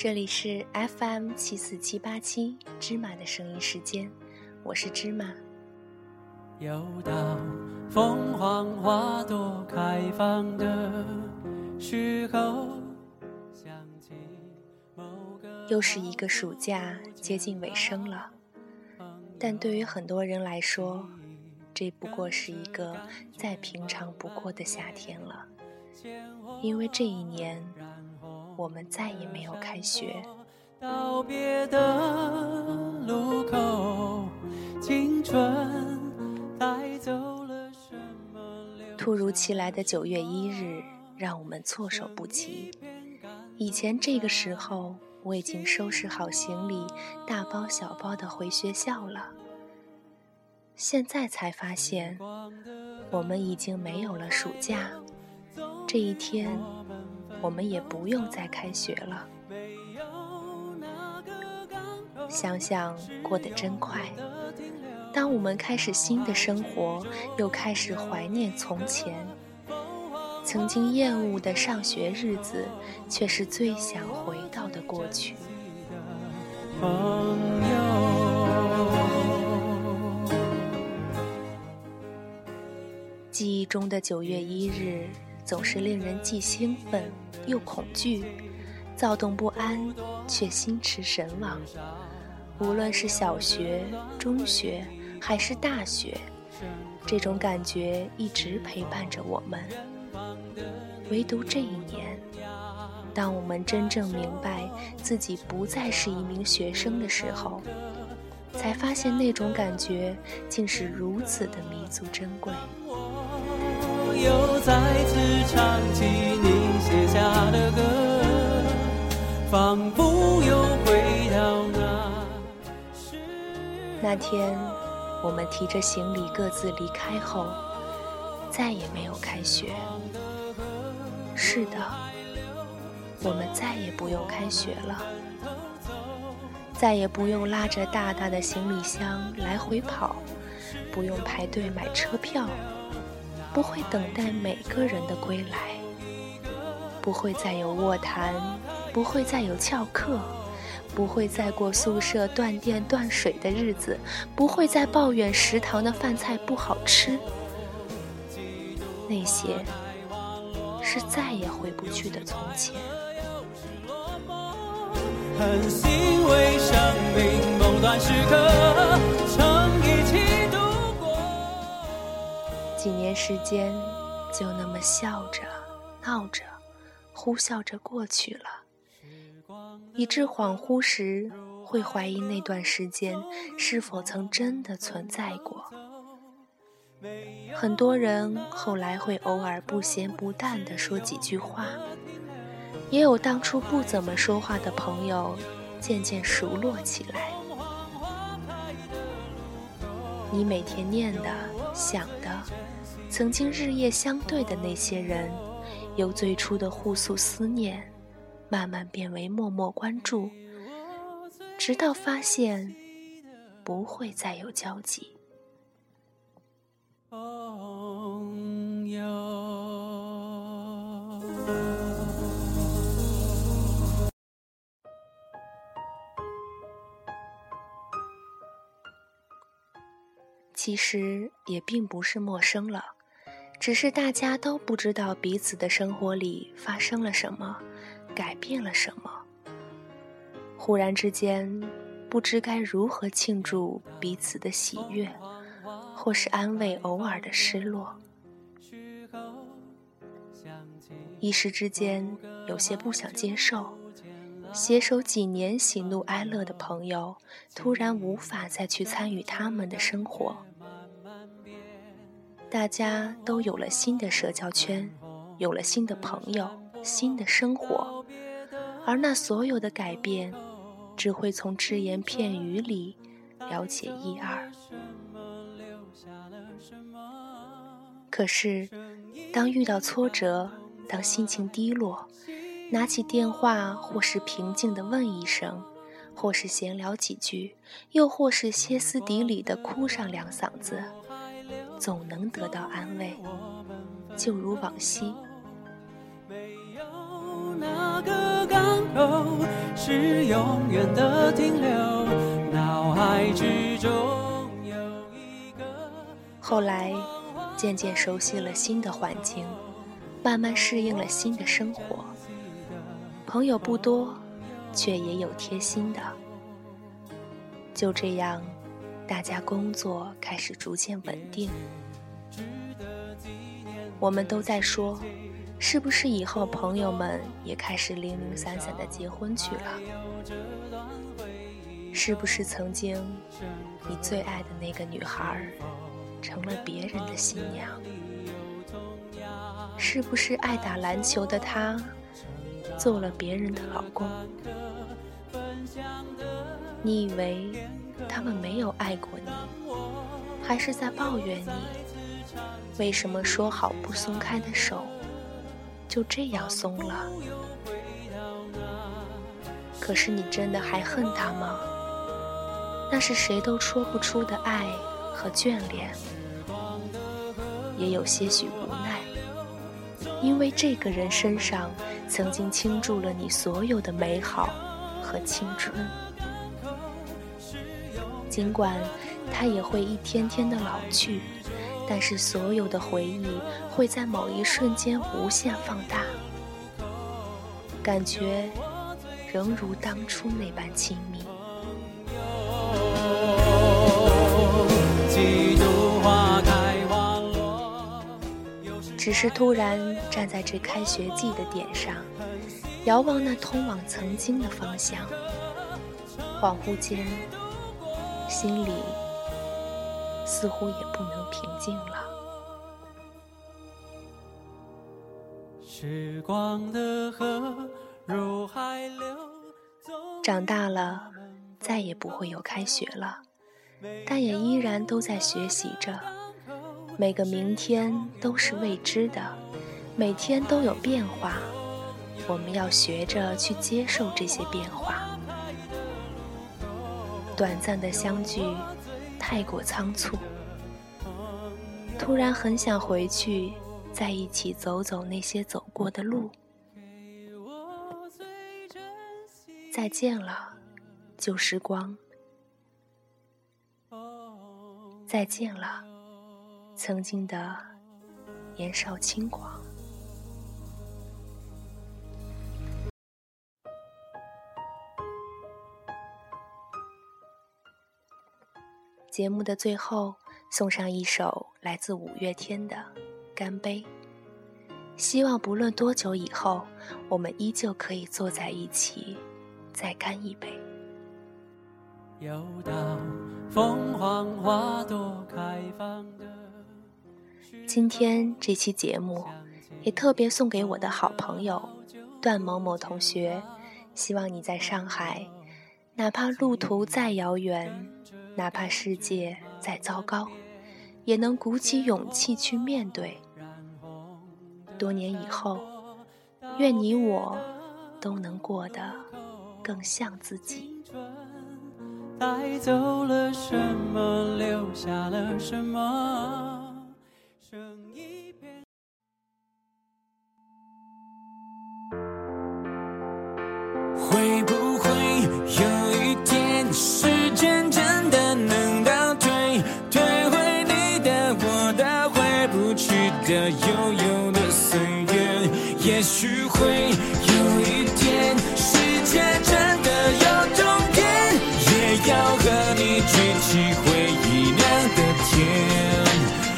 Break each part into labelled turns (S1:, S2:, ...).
S1: 这里是 FM 七四七八七芝麻的声音时间，我是芝麻。又到凤凰花朵开放的时候，又是一个暑假接近尾声了，但对于很多人来说，这不过是一个再平常不过的夏天了，因为这一年。我们再也没有开学。
S2: 道别的路口，青春带走了什么
S1: 突如其来的九月一日，让我们措手不及。以前这个时候，我已经收拾好行李，大包小包的回学校了。现在才发现，我们已经没有了暑假。这一天。我们也不用再开学了。想想过得真快，当我们开始新的生活，又开始怀念从前。曾经厌恶的上学日子，却是最想回到的过去。记忆中的九月一日。总是令人既兴奋又恐惧，躁动不安，却心驰神往。无论是小学、中学还是大学，这种感觉一直陪伴着我们。唯独这一年，当我们真正明白自己不再是一名学生的时候，才发现那种感觉竟是如此的弥足珍贵。又再次唱起你写下的歌，仿佛又回到那那天，我们提着行李各自离开后，再也没有开学。是的，我们再也不用开学了，再也不用拉着大大的行李箱来回跑，不用排队买车票。不会等待每个人的归来，不会再有卧谈，不会再有翘课，不会再过宿舍断电断水的日子，不会再抱怨食堂的饭菜不好吃。那些是再也回不去的从前。很欣慰生命某段时刻。几年时间，就那么笑着、闹着、呼啸着过去了，以致恍惚时会怀疑那段时间是否曾真的存在过。很多人后来会偶尔不咸不淡地说几句话，也有当初不怎么说话的朋友渐渐熟络起来。你每天念的、想的。曾经日夜相对的那些人，由最初的互诉思念，慢慢变为默默关注，直到发现不会再有交集。其实也并不是陌生了。只是大家都不知道彼此的生活里发生了什么，改变了什么。忽然之间，不知该如何庆祝彼此的喜悦，或是安慰偶尔的失落。一时之间，有些不想接受，携手几年喜怒哀乐的朋友，突然无法再去参与他们的生活。大家都有了新的社交圈，有了新的朋友，新的生活，而那所有的改变，只会从只言片语里了解一二。可是，当遇到挫折，当心情低落，拿起电话，或是平静地问一声，或是闲聊几句，又或是歇斯底里地哭上两嗓子。总能得到安慰，就如往昔。那个港口是永远的停留，脑海之中有一个。后来，渐渐熟悉了新的环境，慢慢适应了新的生活。朋友不多，却也有贴心的。就这样，大家工作开始逐渐稳定。我们都在说，是不是以后朋友们也开始零零散散的结婚去了？是不是曾经你最爱的那个女孩成了别人的新娘？是不是爱打篮球的她做了别人的老公？你以为他们没有爱过你，还是在抱怨你？为什么说好不松开的手，就这样松了？可是你真的还恨他吗？那是谁都说不出的爱和眷恋，也有些许无奈，因为这个人身上曾经倾注了你所有的美好和青春。尽管他也会一天天的老去，但是所有的回忆会在某一瞬间无限放大，感觉仍如当初那般亲密。只是突然站在这开学季的点上，遥望那通往曾经的方向，恍惚间。心里似乎也不能平静了。时光的河如海流长大了，再也不会有开学了，但也依然都在学习着。每个明天都是未知的，每天都有变化，我们要学着去接受这些变化。短暂的相聚，太过仓促。突然很想回去，在一起走走那些走过的路。再见了，旧时光。再见了，曾经的年少轻狂。节目的最后，送上一首来自五月天的《干杯》。希望不论多久以后，我们依旧可以坐在一起，再干一杯。今天这期节目，也特别送给我的好朋友段某某同学。希望你在上海，哪怕路途再遥远。哪怕世界再糟糕，也能鼓起勇气去面对。多年以后，愿你我都能过得更像自己。带走了什么，留下了什么？会不举起回忆酿的甜，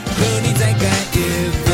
S1: 和你再干一杯。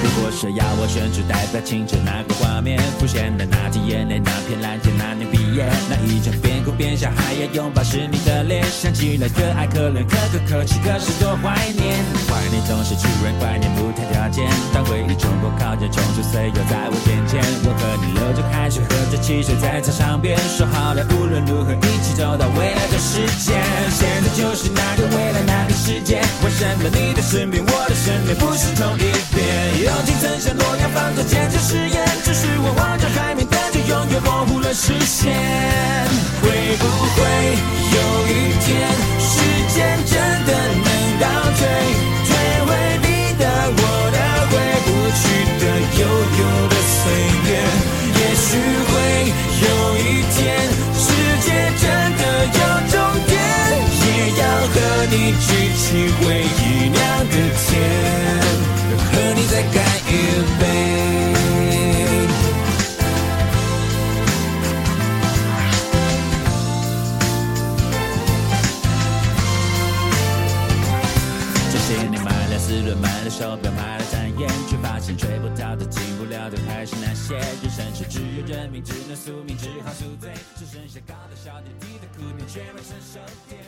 S1: 如果是要我选择代表青春那个画面，浮现的那滴眼泪，那片蓝天，那年毕业，那一张哭边笑还要拥抱是你的脸，想起来可爱可怜可歌可泣，可是多怀念。怀念总是突然，怀念不太条件。当回忆冲破靠近，冲出岁月在我眼前。我和你流着汗水，喝着汽水，在操场边。说好了，无论如何一起走到未来的世界。现在就是那个未来，那个世界。为什么你的身边，我的身边。不是同一边？友情曾像诺亚方舟。坚持誓言，只是我望着海面，
S3: 永远模糊了视线。会不会有一天，时间真的能倒退，退回你的、我的、回不去的、悠悠我表，买了单眼，却发现追不到的、进不了的，还是那些。人生是只有认命，只能宿命，只好宿醉，只剩下高的、笑点低的苦念，却没成熟点。